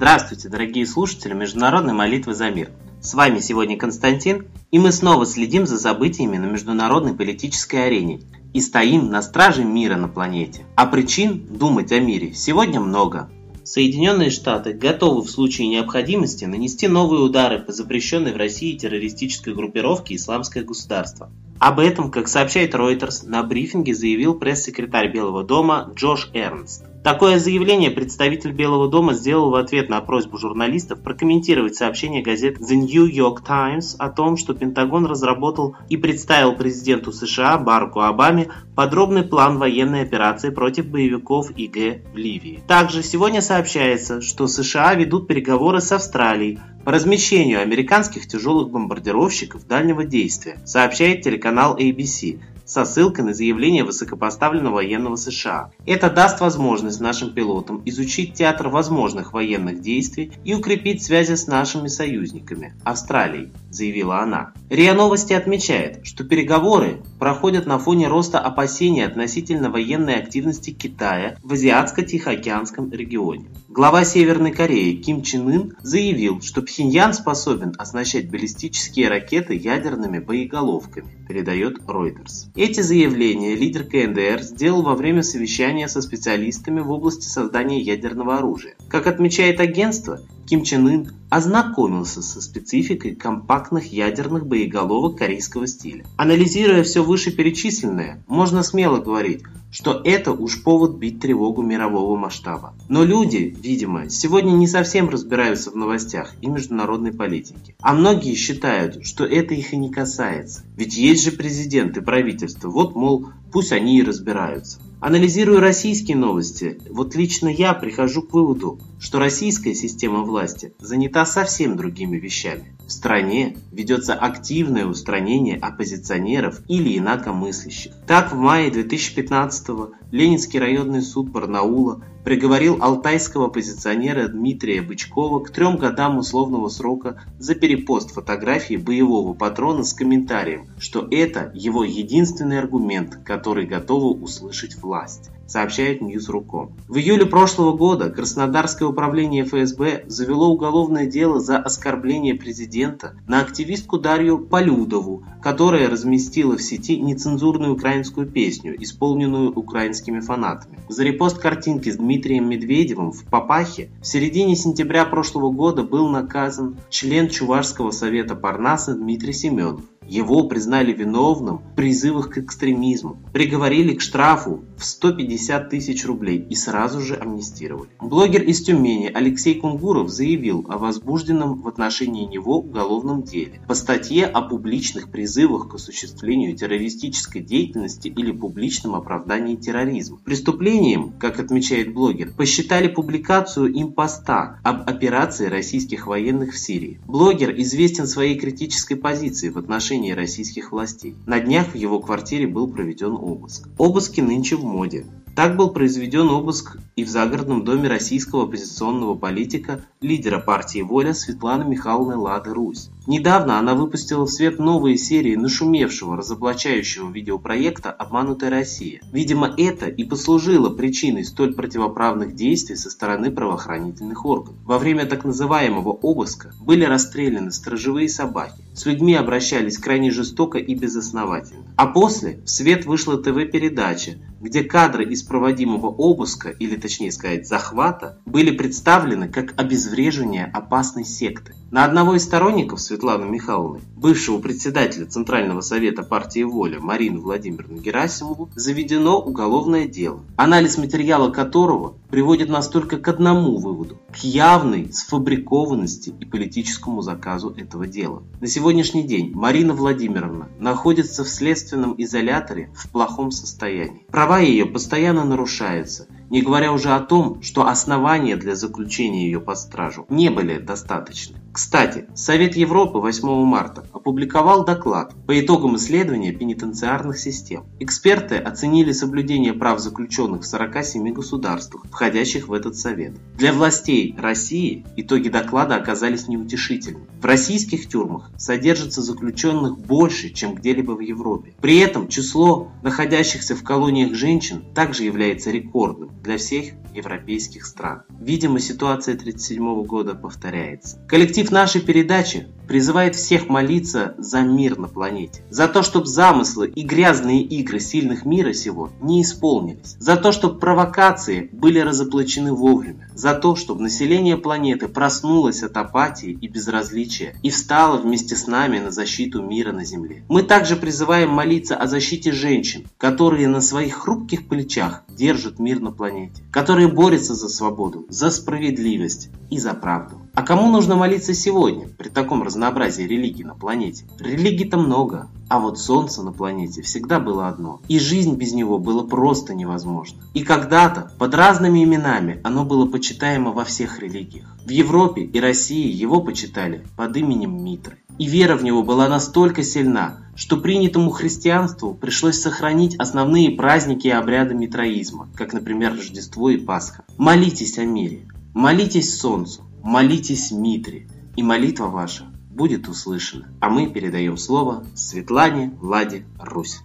Здравствуйте, дорогие слушатели Международной молитвы за мир. С вами сегодня Константин, и мы снова следим за событиями на международной политической арене и стоим на страже мира на планете. А причин думать о мире сегодня много. Соединенные Штаты готовы в случае необходимости нанести новые удары по запрещенной в России террористической группировке «Исламское государство». Об этом, как сообщает Reuters, на брифинге заявил пресс-секретарь Белого дома Джош Эрнст. Такое заявление представитель Белого дома сделал в ответ на просьбу журналистов прокомментировать сообщение газет The New York Times о том, что Пентагон разработал и представил президенту США Бараку Обаме подробный план военной операции против боевиков ИГ в Ливии. Также сегодня сообщается, что США ведут переговоры с Австралией по размещению американских тяжелых бомбардировщиков дальнего действия, сообщает телеканал ABC со ссылкой на заявление высокопоставленного военного США. Это даст возможность нашим пилотам изучить театр возможных военных действий и укрепить связи с нашими союзниками – Австралией, заявила она. РИА Новости отмечает, что переговоры проходят на фоне роста опасений относительно военной активности Китая в Азиатско-Тихоокеанском регионе. Глава Северной Кореи Ким Чен Ын заявил, что Пхеньян способен оснащать баллистические ракеты ядерными боеголовками, передает Reuters. Эти заявления лидер КНДР сделал во время совещания со специалистами в области создания ядерного оружия. Как отмечает агентство, Ким Чен Ын ознакомился со спецификой компактных ядерных боеголовок корейского стиля. Анализируя все вышеперечисленное, можно смело говорить, что это уж повод бить тревогу мирового масштаба. Но люди, видимо, сегодня не совсем разбираются в новостях и международной политике. А многие считают, что это их и не касается. Ведь есть же президент и правительство, вот, мол, пусть они и разбираются. Анализируя российские новости, вот лично я прихожу к выводу, что российская система власти занята совсем другими вещами. В стране ведется активное устранение оппозиционеров или инакомыслящих. Так, в мае 2015-го Ленинский районный суд Барнаула приговорил алтайского оппозиционера Дмитрия Бычкова к трем годам условного срока за перепост фотографии боевого патрона с комментарием, что это его единственный аргумент, который готова услышать власть сообщает Ньюс.руком. В июле прошлого года Краснодарское управление ФСБ завело уголовное дело за оскорбление президента на активистку Дарью Полюдову, которая разместила в сети нецензурную украинскую песню, исполненную украинскими фанатами. За репост картинки с Дмитрием Медведевым в Папахе в середине сентября прошлого года был наказан член Чувашского совета Парнаса Дмитрий Семенов. Его признали виновным в призывах к экстремизму, приговорили к штрафу в 150 тысяч рублей и сразу же амнистировали. Блогер из Тюмени Алексей Кунгуров заявил о возбужденном в отношении него уголовном деле по статье о публичных призывах к осуществлению террористической деятельности или публичном оправдании терроризма. Преступлением, как отмечает блогер, посчитали публикацию им поста об операции российских военных в Сирии. Блогер известен своей критической позицией в отношении отношении российских властей. На днях в его квартире был проведен обыск. Обыски нынче в моде. Так был произведен обыск и в загородном доме российского оппозиционного политика, лидера партии «Воля» Светланы Михайловны Лады Русь. Недавно она выпустила в свет новые серии нашумевшего, разоблачающего видеопроекта «Обманутая Россия». Видимо, это и послужило причиной столь противоправных действий со стороны правоохранительных органов. Во время так называемого обыска были расстреляны сторожевые собаки. С людьми обращались крайне жестоко и безосновательно. А после в свет вышла ТВ-передача, где кадры из проводимого обыска, или точнее сказать захвата, были представлены как обезвреживание опасной секты. На одного из сторонников Светланы Михайловны, бывшего председателя Центрального совета партии «Воля» Марину Владимировну Герасимову, заведено уголовное дело, анализ материала которого приводит нас только к одному выводу – к явной сфабрикованности и политическому заказу этого дела. На сегодняшний день Марина Владимировна находится в следственном изоляторе в плохом состоянии. Права ее постоянно нарушаются, не говоря уже о том, что основания для заключения ее под стражу не были достаточны. Кстати, Совет Европы 8 марта опубликовал доклад по итогам исследования пенитенциарных систем. Эксперты оценили соблюдение прав заключенных в 47 государствах, входящих в этот совет. Для властей России итоги доклада оказались неутешительными. В российских тюрьмах содержатся заключенных больше, чем где-либо в Европе. При этом число находящихся в колониях женщин также является рекордным для всех европейских стран. Видимо, ситуация 1937 года повторяется. Коллектив нашей передачи призывает всех молиться за мир на планете. За то, чтобы замыслы и грязные игры сильных мира сего не исполнились. За то, чтобы провокации были разоблачены вовремя. За то, чтобы население планеты проснулось от апатии и безразличия и встало вместе с нами на защиту мира на Земле. Мы также призываем молиться о защите женщин, которые на своих хрупких плечах держат мир на планете. Которые борются за свободу, за справедливость и за правду. А кому нужно молиться сегодня, при таком разнообразии религий на планете? Религий-то много, а вот Солнце на планете всегда было одно, и жизнь без него было просто невозможно. И когда-то, под разными именами, оно было почитаемо во всех религиях. В Европе и России его почитали под именем Митры. И вера в него была настолько сильна, что принятому христианству пришлось сохранить основные праздники и обряды митроизма, как, например, Рождество и Пасха. Молитесь о мире, молитесь Солнцу, молитесь Митре, и молитва ваша будет услышана. А мы передаем слово Светлане Владе Русь.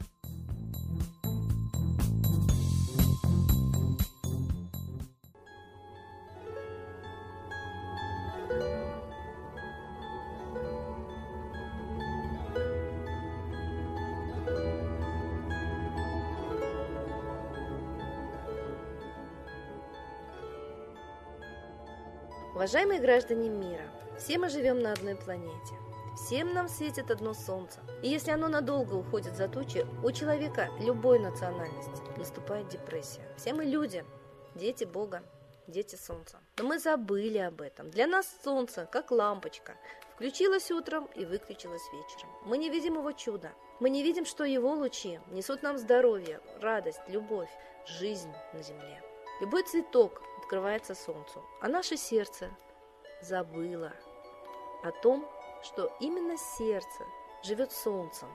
Уважаемые граждане мира, все мы живем на одной планете. Всем нам светит одно солнце. И если оно надолго уходит за тучи, у человека любой национальности наступает депрессия. Все мы люди, дети Бога, дети солнца. Но мы забыли об этом. Для нас солнце, как лампочка, включилось утром и выключилось вечером. Мы не видим его чуда. Мы не видим, что его лучи несут нам здоровье, радость, любовь, жизнь на земле. Любой цветок открывается солнцу, а наше сердце забыло о том, что именно сердце живет солнцем,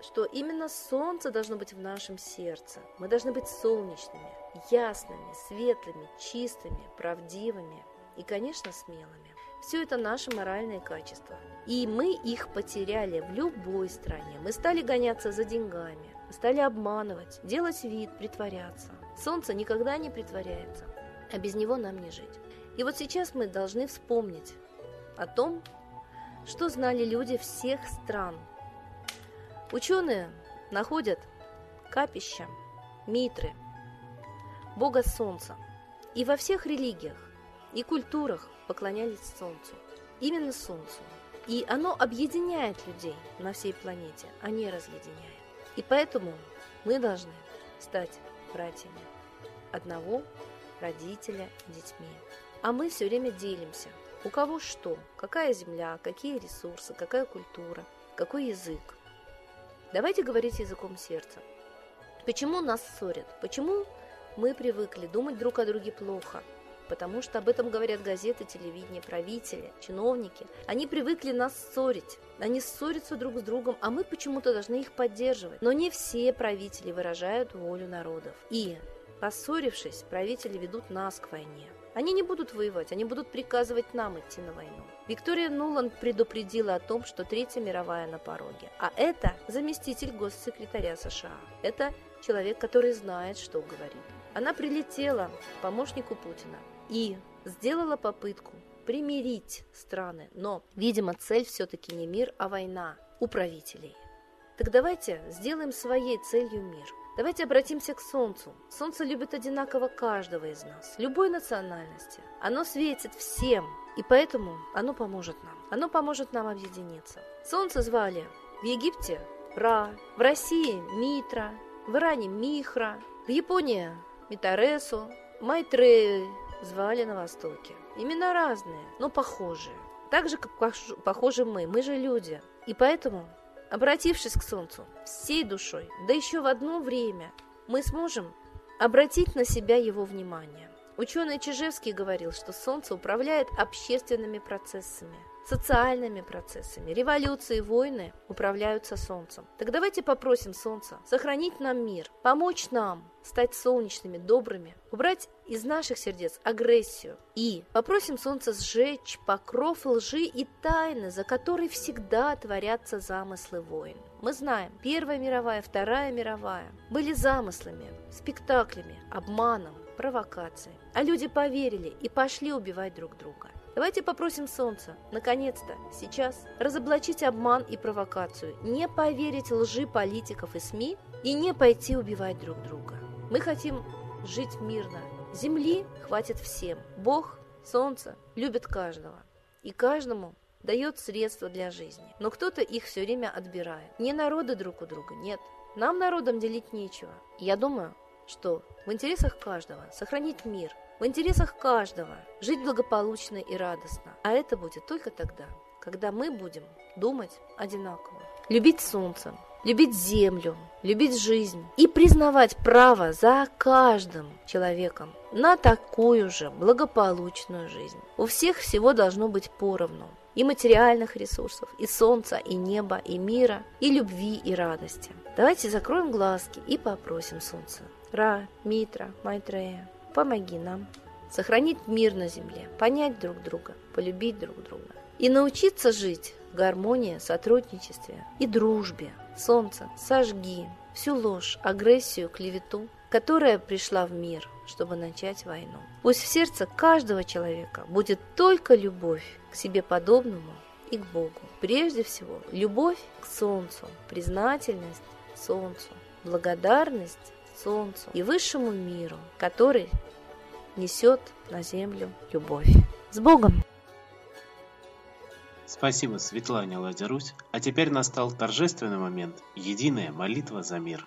что именно солнце должно быть в нашем сердце. Мы должны быть солнечными, ясными, светлыми, чистыми, правдивыми и, конечно, смелыми. Все это наши моральные качества. И мы их потеряли в любой стране. Мы стали гоняться за деньгами, стали обманывать, делать вид, притворяться. Солнце никогда не притворяется, а без него нам не жить. И вот сейчас мы должны вспомнить о том, что знали люди всех стран. Ученые находят капища, митры, бога солнца. И во всех религиях и культурах поклонялись солнцу. Именно солнцу. И оно объединяет людей на всей планете, а не разъединяет. И поэтому мы должны стать братьями одного родителя детьми. А мы все время делимся – у кого что, какая земля, какие ресурсы, какая культура, какой язык. Давайте говорить языком сердца. Почему нас ссорят? Почему мы привыкли думать друг о друге плохо? Потому что об этом говорят газеты, телевидение, правители, чиновники. Они привыкли нас ссорить. Они ссорятся друг с другом, а мы почему-то должны их поддерживать. Но не все правители выражают волю народов. И, поссорившись, правители ведут нас к войне. Они не будут воевать, они будут приказывать нам идти на войну. Виктория Нуланд предупредила о том, что Третья мировая на пороге. А это заместитель госсекретаря США. Это человек, который знает, что говорит. Она прилетела к помощнику Путина и сделала попытку примирить страны. Но, видимо, цель все-таки не мир, а война у правителей. Так давайте сделаем своей целью мир. Давайте обратимся к Солнцу. Солнце любит одинаково каждого из нас, любой национальности. Оно светит всем, и поэтому оно поможет нам. Оно поможет нам объединиться. Солнце звали в Египте Ра, в России Митра, в Иране Михра, в Японии Митаресу, Майтрею звали на Востоке. Имена разные, но похожие. Так же, как похожи мы. Мы же люди. И поэтому Обратившись к Солнцу всей душой, да еще в одно время, мы сможем обратить на себя его внимание. Ученый Чижевский говорил, что Солнце управляет общественными процессами, социальными процессами. Революции, войны управляются Солнцем. Так давайте попросим Солнца сохранить нам мир, помочь нам стать солнечными, добрыми, убрать из наших сердец агрессию и попросим Солнца сжечь покров лжи и тайны, за которой всегда творятся замыслы войн. Мы знаем, Первая мировая, Вторая мировая были замыслами, спектаклями, обманом, провокацией. А люди поверили и пошли убивать друг друга. Давайте попросим Солнца, наконец-то, сейчас, разоблачить обман и провокацию, не поверить лжи политиков и СМИ и не пойти убивать друг друга. Мы хотим жить мирно. Земли хватит всем. Бог, Солнце любит каждого. И каждому дает средства для жизни. Но кто-то их все время отбирает. Не народы друг у друга, нет. Нам народам делить нечего. Я думаю, что в интересах каждого сохранить мир – в интересах каждого жить благополучно и радостно. А это будет только тогда, когда мы будем думать одинаково. Любить солнце, любить землю, любить жизнь и признавать право за каждым человеком на такую же благополучную жизнь. У всех всего должно быть поровну. И материальных ресурсов, и солнца, и неба, и мира, и любви, и радости. Давайте закроем глазки и попросим солнца. Ра, Митра, Майтрея, помоги нам сохранить мир на земле, понять друг друга, полюбить друг друга и научиться жить в гармонии, сотрудничестве и дружбе. Солнце, сожги всю ложь, агрессию, клевету, которая пришла в мир, чтобы начать войну. Пусть в сердце каждого человека будет только любовь к себе подобному и к Богу. Прежде всего, любовь к Солнцу, признательность Солнцу, благодарность Солнцу и высшему миру, который несет на землю любовь. С Богом! Спасибо Светлане Ладярусь. А теперь настал торжественный момент – единая молитва за мир.